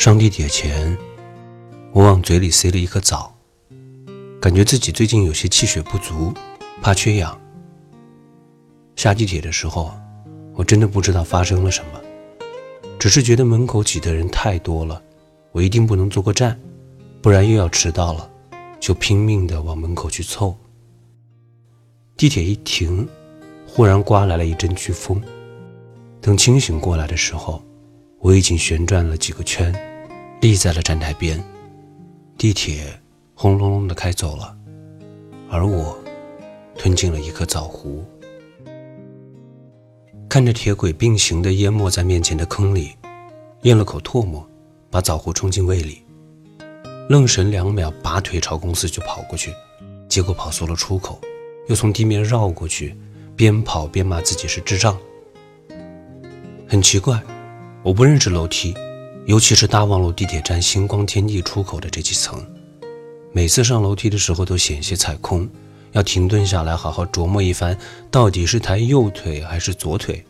上地铁前，我往嘴里塞了一颗枣，感觉自己最近有些气血不足，怕缺氧。下地铁的时候，我真的不知道发生了什么，只是觉得门口挤的人太多了，我一定不能坐过站，不然又要迟到了，就拼命的往门口去凑。地铁一停，忽然刮来了一阵飓风，等清醒过来的时候，我已经旋转了几个圈。立在了站台边，地铁轰隆隆的开走了，而我吞进了一颗枣核，看着铁轨并行的淹没在面前的坑里，咽了口唾沫，把枣核冲进胃里，愣神两秒，拔腿朝公司就跑过去，结果跑错了出口，又从地面绕过去，边跑边骂自己是智障。很奇怪，我不认识楼梯。尤其是大望路地铁站星光天地出口的这几层，每次上楼梯的时候都险些踩空，要停顿下来好好琢磨一番，到底是抬右腿还是左腿。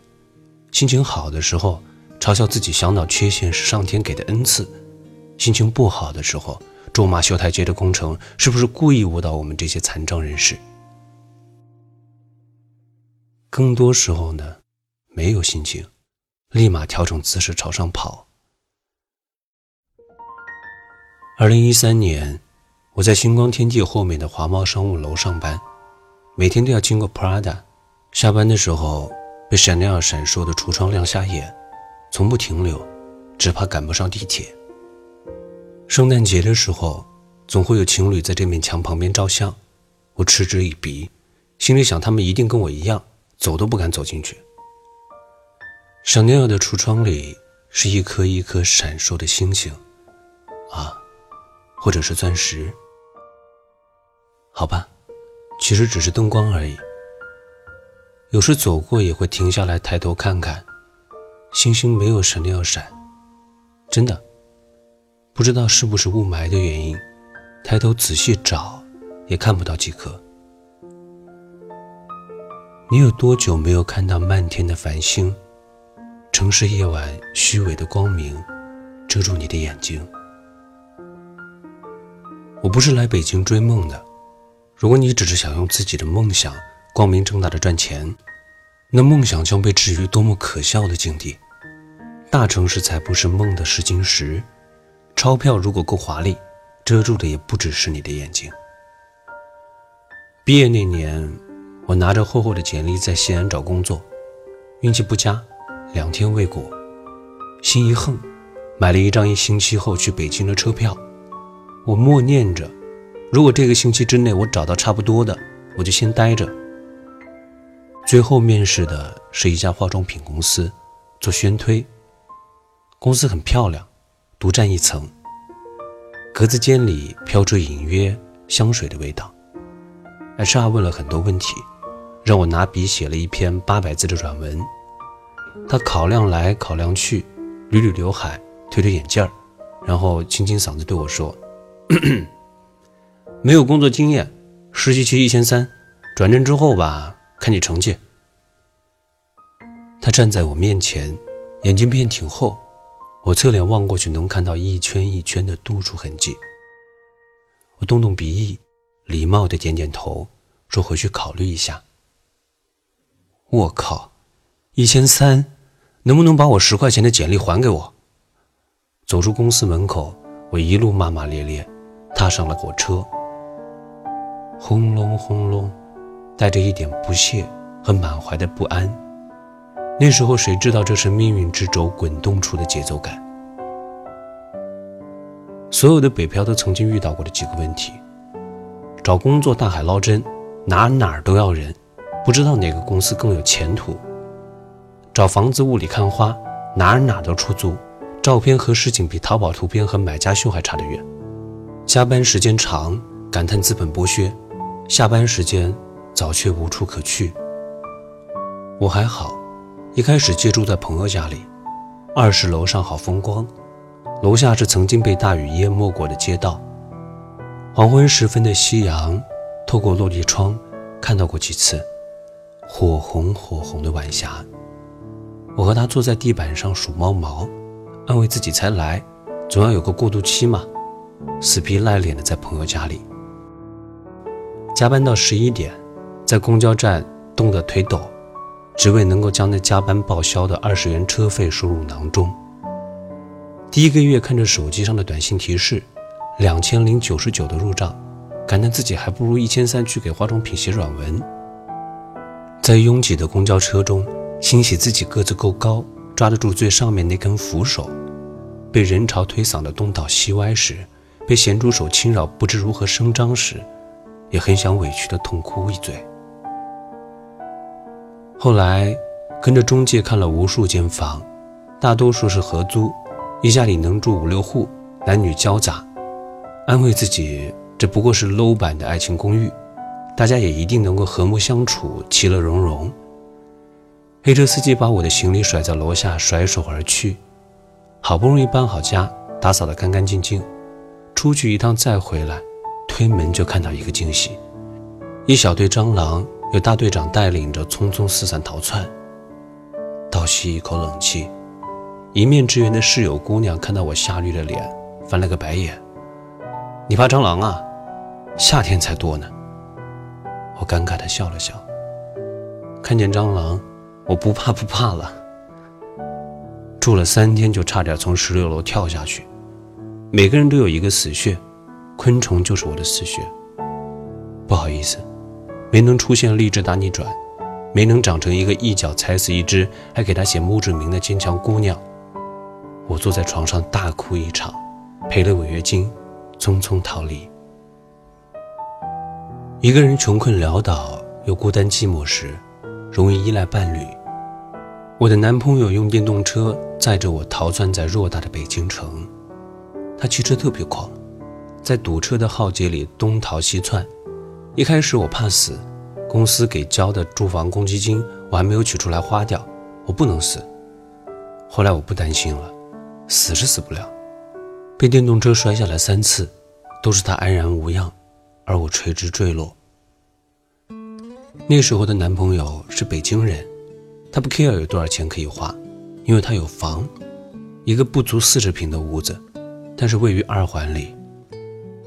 心情好的时候，嘲笑自己小脑缺陷是上天给的恩赐；心情不好的时候，咒骂修台阶的工程是不是故意误导我们这些残障人士。更多时候呢，没有心情，立马调整姿势朝上跑。二零一三年，我在星光天地后面的华贸商务楼上班，每天都要经过 Prada。下班的时候，被闪亮闪烁的橱窗亮瞎眼，从不停留，只怕赶不上地铁。圣诞节的时候，总会有情侣在这面墙旁边照相，我嗤之以鼻，心里想他们一定跟我一样，走都不敢走进去。闪亮的橱窗里是一颗一颗闪烁的星星，啊！或者是钻石，好吧，其实只是灯光而已。有时走过也会停下来抬头看看，星星没有闪亮闪，真的，不知道是不是雾霾的原因，抬头仔细找也看不到几颗。你有多久没有看到漫天的繁星？城市夜晚虚伪的光明，遮住你的眼睛。我不是来北京追梦的。如果你只是想用自己的梦想光明正大的赚钱，那梦想将被置于多么可笑的境地！大城市才不是梦的试金石，钞票如果够华丽，遮住的也不只是你的眼睛。毕业那年，我拿着厚厚的简历在西安找工作，运气不佳，两天未果，心一横，买了一张一星期后去北京的车票。我默念着，如果这个星期之内我找到差不多的，我就先待着。最后面试的是一家化妆品公司，做宣推。公司很漂亮，独占一层，格子间里飘着隐约香水的味道。HR 问了很多问题，让我拿笔写了一篇八百字的软文。他考量来考量去，捋捋刘海，推推眼镜儿，然后清清嗓子对我说。没有工作经验，实习期一千三，转正之后吧，看你成绩。他站在我面前，眼睛片挺厚，我侧脸望过去能看到一圈一圈的督促痕迹。我动动鼻翼，礼貌的点点头，说回去考虑一下。我靠，一千三，能不能把我十块钱的简历还给我？走出公司门口，我一路骂骂咧咧。踏上了火车，轰隆轰隆，带着一点不屑和满怀的不安。那时候谁知道这是命运之轴滚动出的节奏感？所有的北漂都曾经遇到过的几个问题：找工作大海捞针，哪哪都要人，不知道哪个公司更有前途；找房子雾里看花，哪哪都出租，照片和实景比淘宝图片和买家秀还差得远。加班时间长，感叹资本剥削；下班时间早却无处可去。我还好，一开始借住在朋友家里，二十楼上好风光，楼下是曾经被大雨淹没过的街道。黄昏时分的夕阳，透过落地窗看到过几次，火红火红的晚霞。我和他坐在地板上数猫毛，安慰自己才来，总要有个过渡期嘛，死皮赖脸的在朋友家里加班到十一点，在公交站冻得腿抖，只为能够将那加班报销的二十元车费收入囊中。第一个月看着手机上的短信提示，两千零九十九的入账，感叹自己还不如一千三去给化妆品写软文。在拥挤的公交车中，欣喜自己个子够高，抓得住最上面那根扶手。被人潮推搡的东倒西歪时，被咸猪手侵扰不知如何声张时，也很想委屈的痛哭一嘴。后来，跟着中介看了无数间房，大多数是合租，一家里能住五六户，男女交杂。安慰自己，这不过是 low 版的爱情公寓，大家也一定能够和睦相处，其乐融融。黑车司机把我的行李甩在楼下，甩手而去。好不容易搬好家，打扫得干干净净，出去一趟再回来，推门就看到一个惊喜：一小队蟑螂由大队长带领着匆匆四散逃窜。倒吸一口冷气，一面之缘的室友姑娘看到我吓绿了脸，翻了个白眼：“你怕蟑螂啊？夏天才多呢。”我尴尬地笑了笑，看见蟑螂，我不怕不怕了。住了三天，就差点从十六楼跳下去。每个人都有一个死穴，昆虫就是我的死穴。不好意思，没能出现励志大逆转，没能长成一个一脚踩死一只还给他写墓志铭的坚强姑娘。我坐在床上大哭一场，赔了违约金，匆匆逃离。一个人穷困潦倒又孤单寂寞时，容易依赖伴侣。我的男朋友用电动车载着我逃窜在偌大的北京城，他骑车特别狂，在堵车的浩劫里东逃西窜。一开始我怕死，公司给交的住房公积金我还没有取出来花掉，我不能死。后来我不担心了，死是死不了，被电动车摔下来三次，都是他安然无恙，而我垂直坠落。那时候的男朋友是北京人。他不 care 有多少钱可以花，因为他有房，一个不足四十平的屋子，但是位于二环里，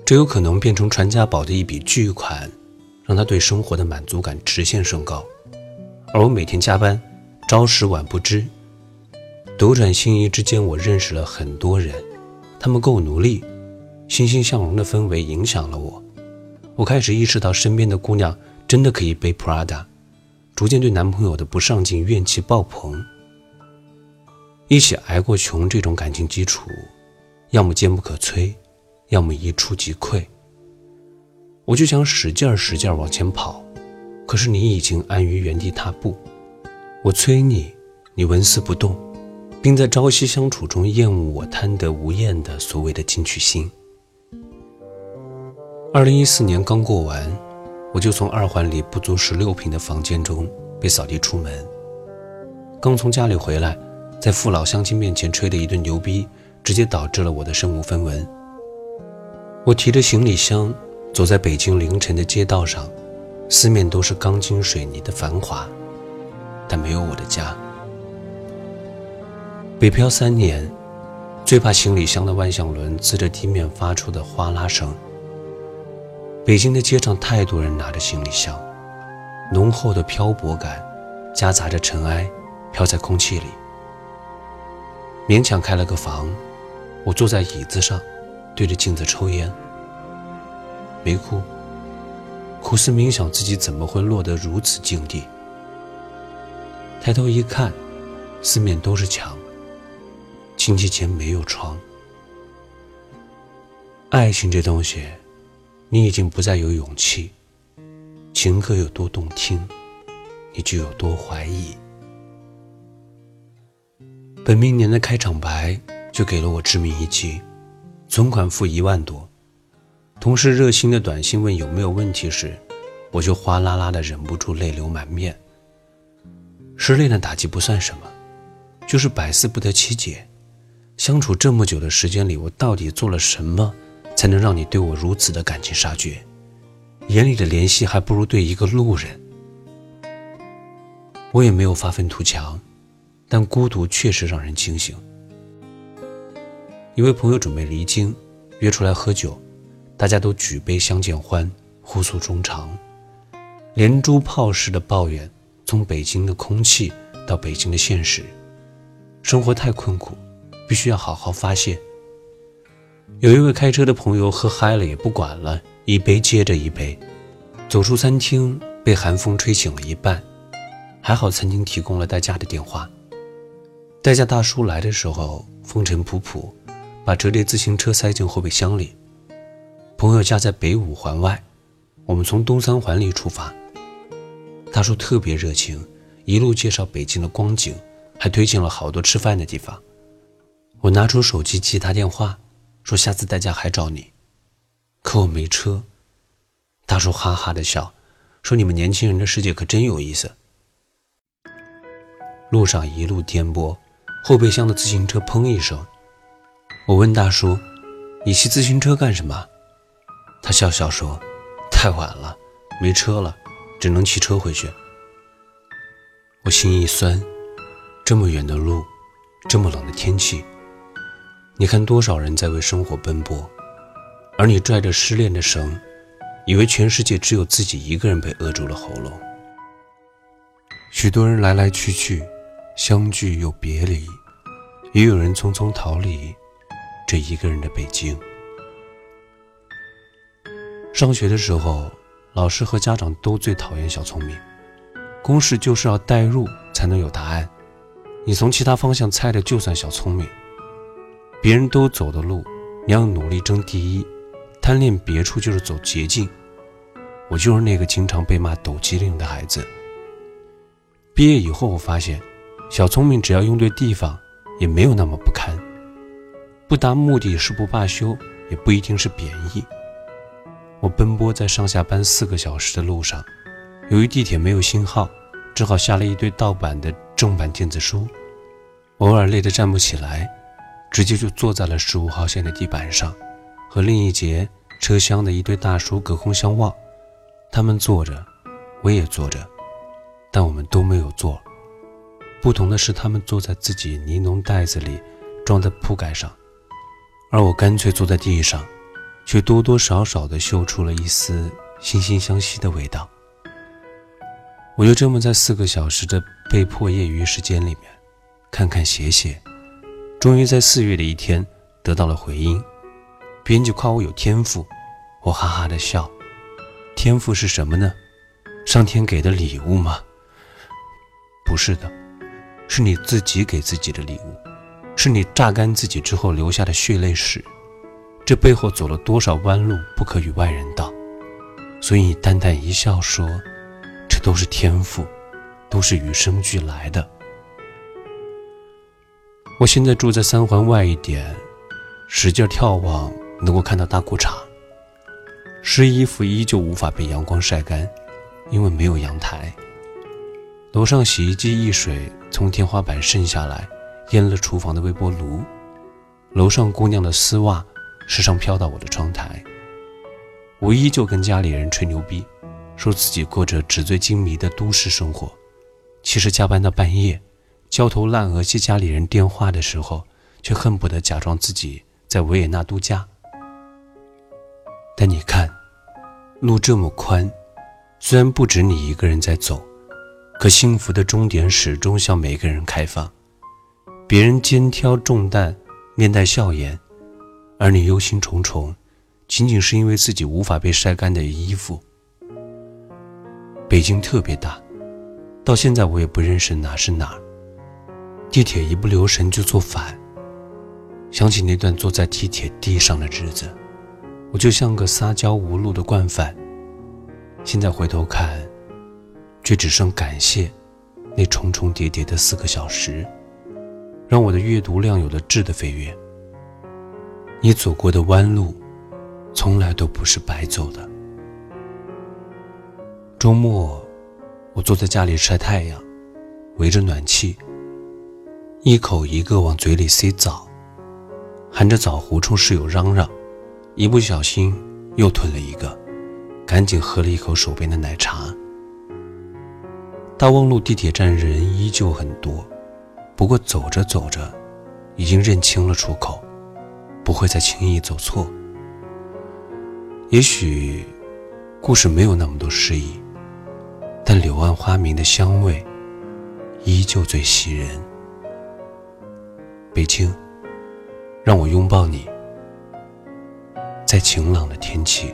这有可能变成传家宝的一笔巨款，让他对生活的满足感直线升高。而我每天加班，朝十晚不知，斗转星移之间，我认识了很多人，他们够努力，欣欣向荣的氛围影响了我，我开始意识到身边的姑娘真的可以背 Prada。逐渐对男朋友的不上进怨气爆棚。一起挨过穷这种感情基础，要么坚不可摧，要么一触即溃。我就想使劲儿使劲儿往前跑，可是你已经安于原地踏步。我催你，你纹丝不动，并在朝夕相处中厌恶我贪得无厌的所谓的进取心。二零一四年刚过完。我就从二环里不足十六平的房间中被扫地出门。刚从家里回来，在父老乡亲面前吹的一顿牛逼，直接导致了我的身无分文。我提着行李箱走在北京凌晨的街道上，四面都是钢筋水泥的繁华，但没有我的家。北漂三年，最怕行李箱的万向轮滋着地面发出的哗啦声。北京的街上太多人拿着行李箱，浓厚的漂泊感夹杂着尘埃，飘在空气里。勉强开了个房，我坐在椅子上，对着镜子抽烟，没哭，苦思冥想自己怎么会落得如此境地。抬头一看，四面都是墙，亲戚前没有窗。爱情这东西。你已经不再有勇气，情歌有多动听，你就有多怀疑。本命年的开场白就给了我致命一击，存款负一万多，同事热心的短信问有没有问题时，我就哗啦啦的忍不住泪流满面。失恋的打击不算什么，就是百思不得其解，相处这么久的时间里，我到底做了什么？才能让你对我如此的感情杀绝，眼里的怜惜还不如对一个路人。我也没有发愤图强，但孤独确实让人清醒。一位朋友准备离京，约出来喝酒，大家都举杯相见欢，互诉衷肠，连珠炮似的抱怨从北京的空气到北京的现实，生活太困苦，必须要好好发泄。有一位开车的朋友喝嗨了也不管了，一杯接着一杯，走出餐厅被寒风吹醒了一半，还好餐厅提供了代驾的电话。代驾大叔来的时候风尘仆仆。把折叠自行车塞进后备箱里。朋友家在北五环外，我们从东三环里出发。大叔特别热情，一路介绍北京的光景，还推荐了好多吃饭的地方。我拿出手机记他电话，说下次代驾还找你。可我没车。大叔哈哈的笑，说你们年轻人的世界可真有意思。路上一路颠簸，后备箱的自行车砰一声。我问大叔：“你骑自行车干什么？”他笑笑说：“太晚了，没车了，只能骑车回去。”我心一酸，这么远的路，这么冷的天气，你看多少人在为生活奔波，而你拽着失恋的绳，以为全世界只有自己一个人被扼住了喉咙。许多人来来去去，相聚又别离，也有人匆匆逃离。这一个人的北京。上学的时候，老师和家长都最讨厌小聪明。公式就是要代入才能有答案，你从其他方向猜的就算小聪明。别人都走的路，你要努力争第一。贪恋别处就是走捷径。我就是那个经常被骂抖机灵的孩子。毕业以后，我发现，小聪明只要用对地方，也没有那么不堪。不达目的誓不罢休，也不一定是贬义。我奔波在上下班四个小时的路上，由于地铁没有信号，只好下了一堆盗版的正版电子书。偶尔累得站不起来，直接就坐在了十五号线的地板上，和另一节车厢的一对大叔隔空相望。他们坐着，我也坐着，但我们都没有坐。不同的是，他们坐在自己尼龙袋子里装的铺盖上。而我干脆坐在地上，却多多少少地嗅出了一丝惺惺相惜的味道。我就这么在四个小时的被迫业余时间里面，看看写写，终于在四月的一天得到了回音。编辑夸我有天赋，我哈哈的笑。天赋是什么呢？上天给的礼物吗？不是的，是你自己给自己的礼物。是你榨干自己之后留下的血泪史，这背后走了多少弯路，不可与外人道。所以你淡淡一笑说：“这都是天赋，都是与生俱来的。”我现在住在三环外一点，使劲眺望，能够看到大裤衩。湿衣服依旧无法被阳光晒干，因为没有阳台。楼上洗衣机溢水从天花板渗下来。淹了厨房的微波炉，楼上姑娘的丝袜时常飘到我的窗台。我依旧跟家里人吹牛逼，说自己过着纸醉金迷的都市生活。其实加班到半夜，焦头烂额接家里人电话的时候，却恨不得假装自己在维也纳度假。但你看，路这么宽，虽然不止你一个人在走，可幸福的终点始终向每个人开放。别人肩挑重担，面带笑颜，而你忧心忡忡，仅仅是因为自己无法被晒干的衣服。北京特别大，到现在我也不认识哪是哪儿。地铁一不留神就坐反。想起那段坐在地铁地上的日子，我就像个撒娇无路的惯犯。现在回头看，却只剩感谢那重重叠叠的四个小时。让我的阅读量有了质的飞跃。你走过的弯路，从来都不是白走的。周末，我坐在家里晒太阳，围着暖气，一口一个往嘴里塞枣，含着枣糊冲室友嚷嚷，一不小心又吞了一个，赶紧喝了一口手边的奶茶。大望路地铁站人依旧很多，不过走着走着，已经认清了出口，不会再轻易走错。也许，故事没有那么多诗意，但柳暗花明的香味，依旧最袭人。北京让我拥抱你。在晴朗的天气。